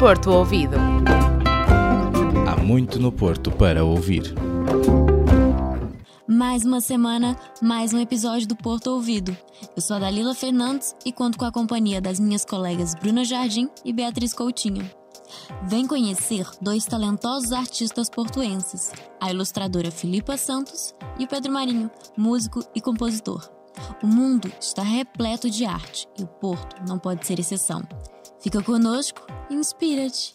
Porto Ouvido. Há muito no Porto para ouvir. Mais uma semana, mais um episódio do Porto Ouvido. Eu sou a Dalila Fernandes e conto com a companhia das minhas colegas Bruna Jardim e Beatriz Coutinho. Vem conhecer dois talentosos artistas portuenses, a ilustradora Filipa Santos e o Pedro Marinho, músico e compositor. O mundo está repleto de arte e o Porto não pode ser exceção. Fica conosco inspira-te!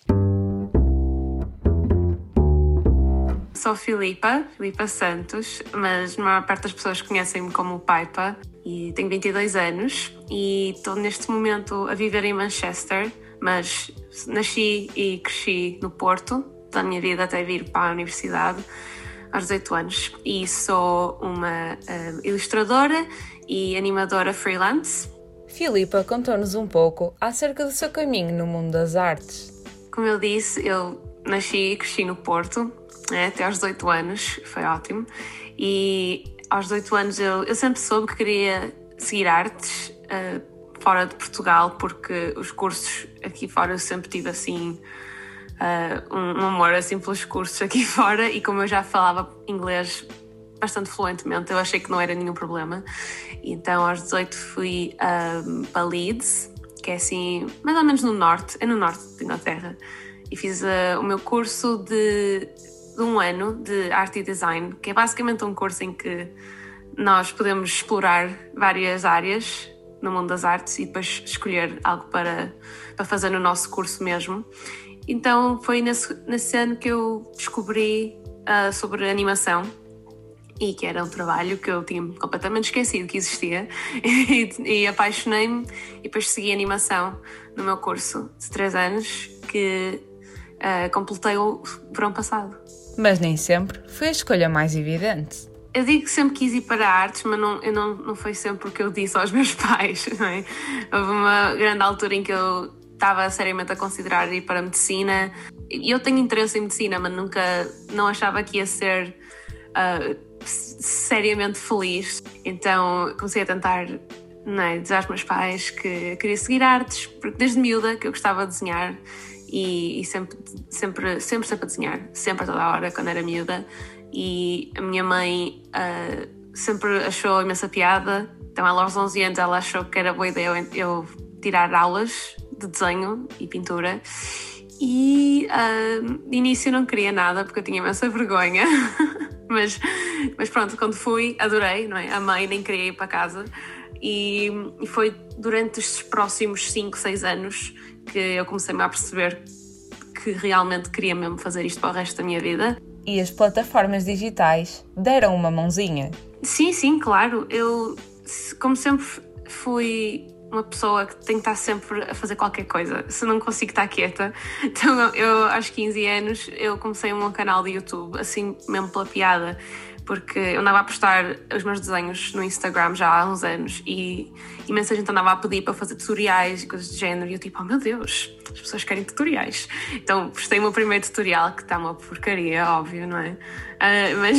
Sou Filipa, Filipa Santos, mas a maior parte das pessoas conhecem-me como Paipa e tenho 22 anos e estou neste momento a viver em Manchester, mas nasci e cresci no Porto, toda a minha vida até vir para a universidade aos 18 anos e sou uma uh, ilustradora e animadora freelance. Filipa contou-nos um pouco acerca do seu caminho no mundo das artes. Como eu disse, eu nasci e cresci no Porto, né, até aos 18 anos, foi ótimo. E aos 18 anos eu, eu sempre soube que queria seguir artes uh, fora de Portugal, porque os cursos aqui fora eu sempre tive assim. Uh, um, um amor assim pelos cursos aqui fora e como eu já falava inglês bastante fluentemente, eu achei que não era nenhum problema. Então aos 18 fui um, para Leeds, que é assim, mais ou menos no norte, é no norte de Inglaterra, e fiz uh, o meu curso de de um ano de arte e design, que é basicamente um curso em que nós podemos explorar várias áreas no mundo das artes e depois escolher algo para, para fazer no nosso curso mesmo. Então foi nesse, nesse ano que eu descobri uh, sobre animação e que era um trabalho que eu tinha completamente esquecido que existia e, e apaixonei-me e depois segui animação no meu curso de três anos que uh, completei o verão passado. Mas nem sempre foi a escolha mais evidente. Eu digo que sempre quis ir para artes, mas não, eu não, não foi sempre o que eu disse aos meus pais. Não é? Houve uma grande altura em que eu estava seriamente a considerar ir para a medicina. Eu tenho interesse em medicina, mas nunca não achava que ia ser uh, seriamente feliz. Então comecei a tentar é, dizer aos meus pais que queria seguir artes, porque desde miúda que eu gostava de desenhar e, e, sempre, sempre, sempre, sempre a desenhar, sempre a toda hora, quando era miúda. E a minha mãe uh, sempre achou imensa piada, então ela aos 11 anos ela achou que era boa ideia eu, eu tirar aulas de desenho e pintura. E uh, de início não queria nada porque eu tinha imensa vergonha, mas, mas pronto, quando fui, adorei, não é? A mãe nem queria ir para casa. E, e foi durante os próximos 5, 6 anos que eu comecei-me a perceber que realmente queria mesmo fazer isto para o resto da minha vida. E as plataformas digitais deram uma mãozinha? Sim, sim, claro. Eu, como sempre, fui uma pessoa que tem que estar sempre a fazer qualquer coisa. Se não consigo estar quieta. Então, eu, aos 15 anos, eu comecei um canal de YouTube, assim, mesmo pela piada porque eu andava a postar os meus desenhos no Instagram já há uns anos e imensa gente andava a pedir para fazer tutoriais e coisas do género e eu tipo, oh meu Deus, as pessoas querem tutoriais. Então postei o meu primeiro tutorial que está uma porcaria, óbvio, não é? Uh, mas,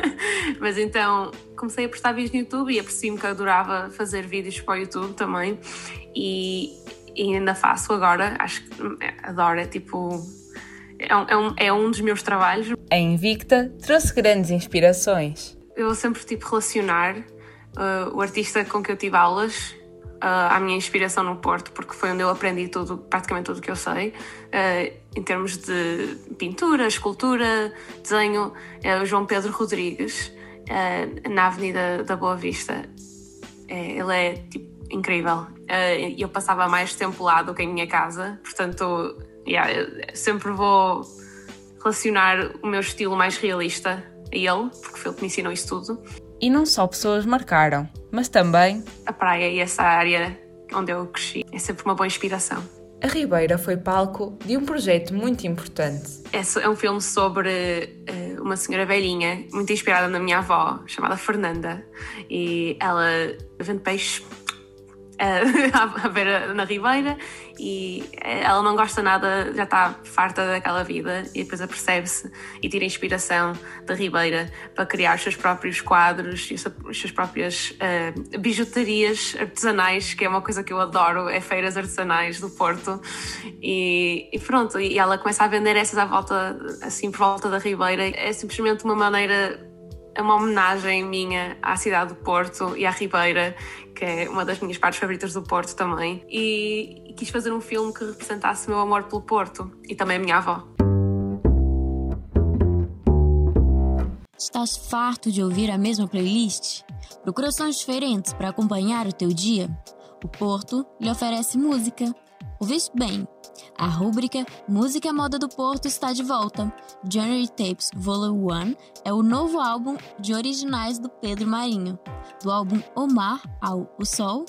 mas então comecei a postar vídeos no YouTube e apercebi-me que eu adorava fazer vídeos para o YouTube também e, e ainda faço agora, acho que adoro, é tipo é um, é um, é um dos meus trabalhos. A Invicta trouxe grandes inspirações. Eu vou sempre tipo, relacionar uh, o artista com que eu tive aulas uh, à minha inspiração no Porto, porque foi onde eu aprendi tudo, praticamente tudo o que eu sei, uh, em termos de pintura, escultura, desenho. É o João Pedro Rodrigues, uh, na Avenida da Boa Vista. É, ele é tipo, incrível. E eu passava mais tempo lá do que em minha casa, portanto yeah, sempre vou relacionar o meu estilo mais realista a ele, porque foi ele que me ensinou isso tudo. E não só pessoas marcaram, mas também a praia e essa área onde eu cresci. É sempre uma boa inspiração. A Ribeira foi palco de um projeto muito importante. É um filme sobre uh, uma senhora velhinha, muito inspirada na minha avó, chamada Fernanda. E ela vende peixe a, ver na Ribeira e ela não gosta nada, já está farta daquela vida e depois apercebe-se e tira inspiração da Ribeira para criar os seus próprios quadros e as suas próprias uh, bijutarias artesanais, que é uma coisa que eu adoro, é feiras artesanais do Porto. E, e pronto, e ela começa a vender essas à volta, assim por volta da Ribeira, é simplesmente uma maneira é uma homenagem minha à cidade do Porto e à Ribeira, que é uma das minhas partes favoritas do Porto também. E, quis fazer um filme que representasse o meu amor pelo Porto e também a minha avó. Estás farto de ouvir a mesma playlist? Procura sons diferentes para acompanhar o teu dia? O Porto lhe oferece música. Ouviste bem? A rúbrica Música Moda do Porto está de volta. January Tapes Volume 1 é o novo álbum de originais do Pedro Marinho. Do álbum Omar ao O Sol,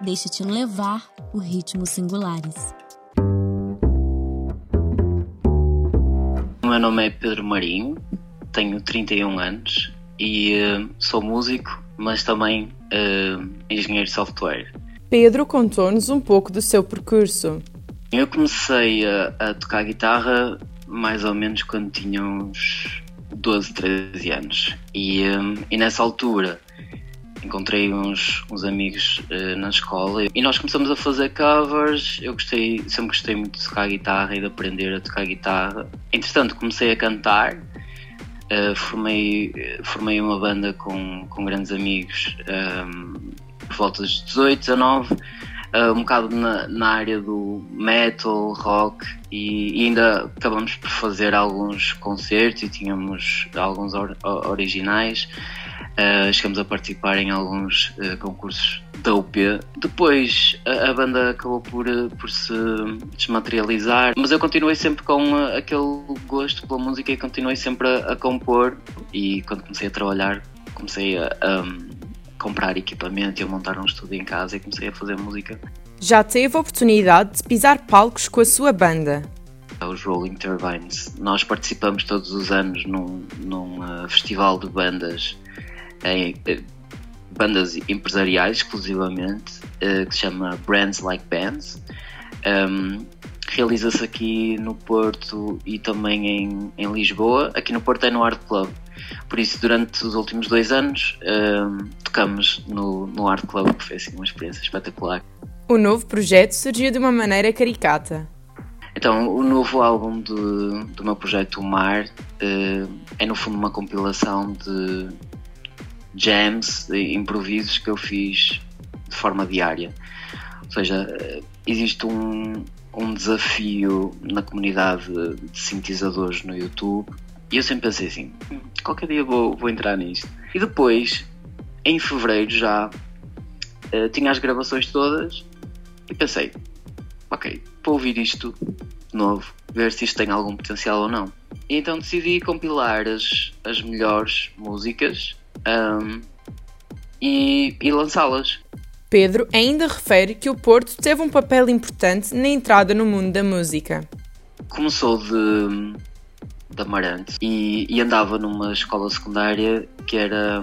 deixa-te levar por ritmos singulares. O meu nome é Pedro Marinho, tenho 31 anos e uh, sou músico, mas também uh, engenheiro de software. Pedro contou-nos um pouco do seu percurso. Eu comecei a, a, tocar guitarra mais ou menos quando tinha uns 12, 13 anos. E, um, e nessa altura encontrei uns, uns amigos uh, na escola e nós começamos a fazer covers. Eu gostei, sempre gostei muito de tocar guitarra e de aprender a tocar guitarra. Entretanto, comecei a cantar. Uh, formei, formei uma banda com, com grandes amigos um, por volta dos 18, 19 uh, um bocado na, na, área do metal, rock e, e, ainda acabamos por fazer alguns concertos e tínhamos alguns or, originais. Uh, chegamos a participar em alguns uh, concursos da UP. Depois a, a, banda acabou por, por se desmaterializar, mas eu continuei sempre com aquele gosto pela música e continuei sempre a, a compor. E quando comecei a trabalhar, comecei a, a comprar equipamento e a montar um estúdio em casa e comecei a fazer música. Já teve a oportunidade de pisar palcos com a sua banda? Os Rolling Turbines. Nós participamos todos os anos num, num uh, festival de bandas, em, uh, bandas empresariais exclusivamente, uh, que se chama Brands Like Bands. Um, Realiza-se aqui no Porto e também em, em Lisboa. Aqui no Porto é no Art Club. Por isso, durante os últimos dois anos, um, tocamos no, no Art Club, que foi assim, uma experiência espetacular. O novo projeto surgiu de uma maneira caricata. Então, o novo álbum de, do meu projeto O Mar uh, é, no fundo, uma compilação de jams, de improvisos que eu fiz de forma diária. Ou seja, existe um, um desafio na comunidade de sintetizadores no YouTube e eu sempre pensei assim: qualquer dia vou, vou entrar nisto. E depois, em fevereiro já, uh, tinha as gravações todas e pensei: ok, vou ouvir isto de novo, ver se isto tem algum potencial ou não. E então decidi compilar as, as melhores músicas um, e, e lançá-las. Pedro ainda refere que o Porto teve um papel importante na entrada no mundo da música. Começou de da Amarante e, e, andava numa escola secundária que era,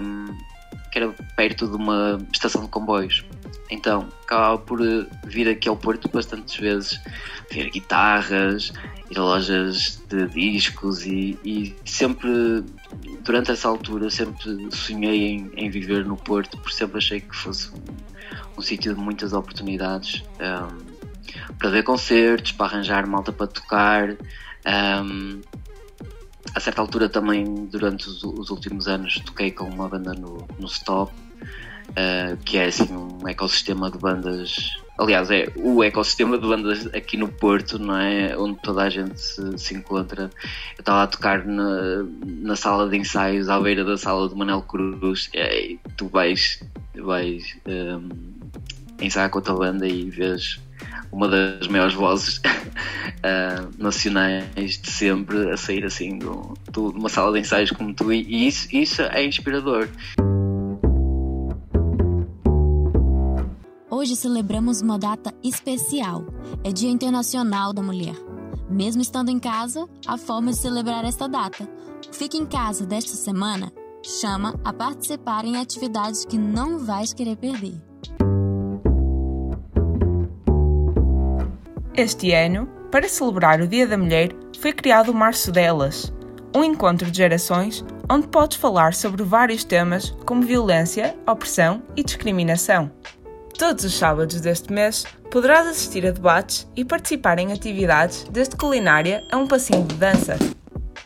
que era perto de uma estação de comboios. Então, acabava por vir aqui ao Porto bastantes vezes, ver guitarras, ir a lojas de discos e, e sempre, durante essa altura, sempre sonhei em, em, viver no Porto, porque sempre achei que fosse um, um sítio de muitas oportunidades um, para ver concertos, para arranjar malta para tocar. Um, a certa altura também, durante os, os, últimos anos, toquei com uma banda no, no Stop, uh, que é assim um ecossistema de bandas. Aliás, é o ecossistema de bandas aqui no Porto, não é? Onde toda a gente se, se encontra. Eu estava a tocar na, na sala de ensaios, à beira da sala de Manel Cruz, e tu vais, vais um, ensaiar com a tua banda e vês uma das maiores vozes uh, nacionais de sempre a sair assim de uma sala de ensaios como tu e isso, isso é inspirador. Hoje celebramos uma data especial. É Dia Internacional da Mulher. Mesmo estando em casa, há forma de celebrar esta data. Fique em casa desta semana chama a participar em atividades que não vais querer perder. Este ano, para celebrar o Dia da Mulher, foi criado o Março Delas, um encontro de gerações onde podes falar sobre vários temas como violência, opressão e discriminação. Todos os sábados deste mês poderás assistir a debates e participar em atividades desde culinária a um passinho de dança.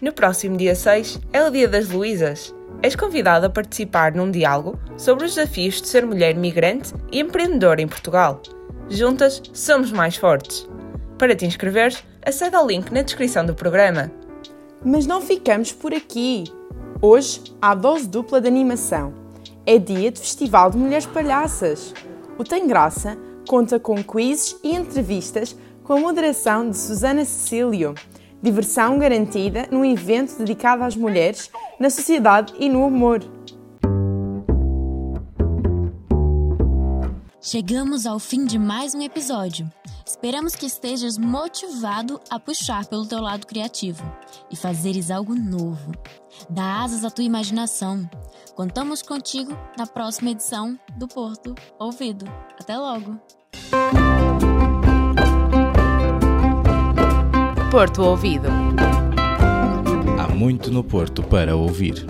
No próximo dia 6 é o Dia das Luísas. És convidado a participar num diálogo sobre os desafios de ser mulher migrante e empreendedora em Portugal. Juntas somos mais fortes. Para te inscreveres, acede ao link na descrição do programa. Mas não ficamos por aqui. Hoje há dose dupla de animação. É dia de Festival de Mulheres Palhaças. O Tem Graça conta com quizzes e entrevistas com a moderação de Susana Cecílio. Diversão garantida num evento dedicado às mulheres, na sociedade e no humor. Chegamos ao fim de mais um episódio. Esperamos que estejas motivado a puxar pelo teu lado criativo e fazeres algo novo. Dá asas à tua imaginação. Contamos contigo na próxima edição do Porto Ouvido. Até logo! Porto Ouvido. Há muito no Porto para ouvir.